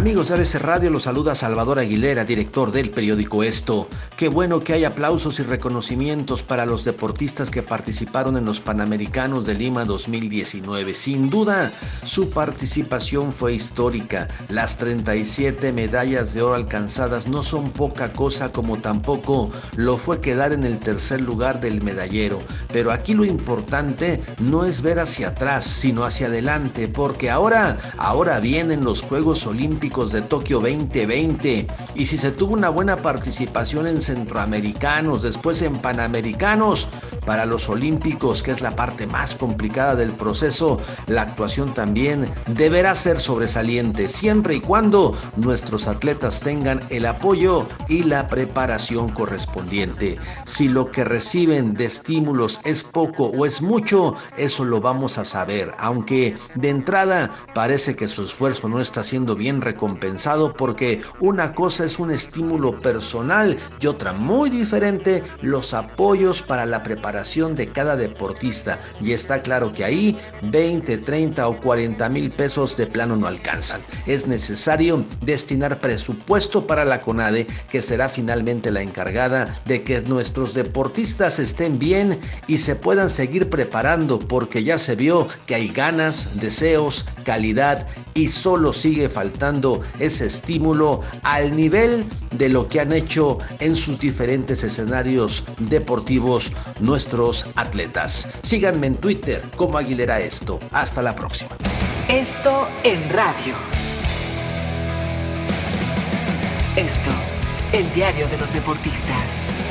Amigos de ABC Radio, los saluda Salvador Aguilera, director del periódico Esto. Qué bueno que hay aplausos y reconocimientos para los deportistas que participaron en los Panamericanos de Lima 2019. Sin duda, su participación fue histórica. Las 37 medallas de oro alcanzadas no son poca cosa como tampoco lo fue quedar en el tercer lugar del medallero. Pero aquí lo importante no es ver hacia atrás, sino hacia adelante, porque ahora, ahora vienen los Juegos Olímpicos de Tokio 2020 y si se tuvo una buena participación en centroamericanos, después en panamericanos, para los olímpicos, que es la parte más complicada del proceso, la actuación también deberá ser sobresaliente, siempre y cuando nuestros atletas tengan el apoyo y la preparación correspondiente. Si lo que reciben de estímulos es poco o es mucho, eso lo vamos a saber, aunque de entrada parece que su esfuerzo no está siendo bien recompensado porque una cosa es un estímulo personal y otra muy diferente los apoyos para la preparación de cada deportista y está claro que ahí 20, 30 o 40 mil pesos de plano no alcanzan. Es necesario destinar presupuesto para la CONADE que será finalmente la encargada de que nuestros deportistas estén bien y se puedan seguir preparando porque ya se vio que hay ganas, deseos, calidad y solo sigue faltando ese estímulo al nivel de lo que han hecho en sus diferentes escenarios deportivos nuestros atletas. Síganme en Twitter como Aguilera Esto. Hasta la próxima. Esto en radio. Esto, el diario de los deportistas.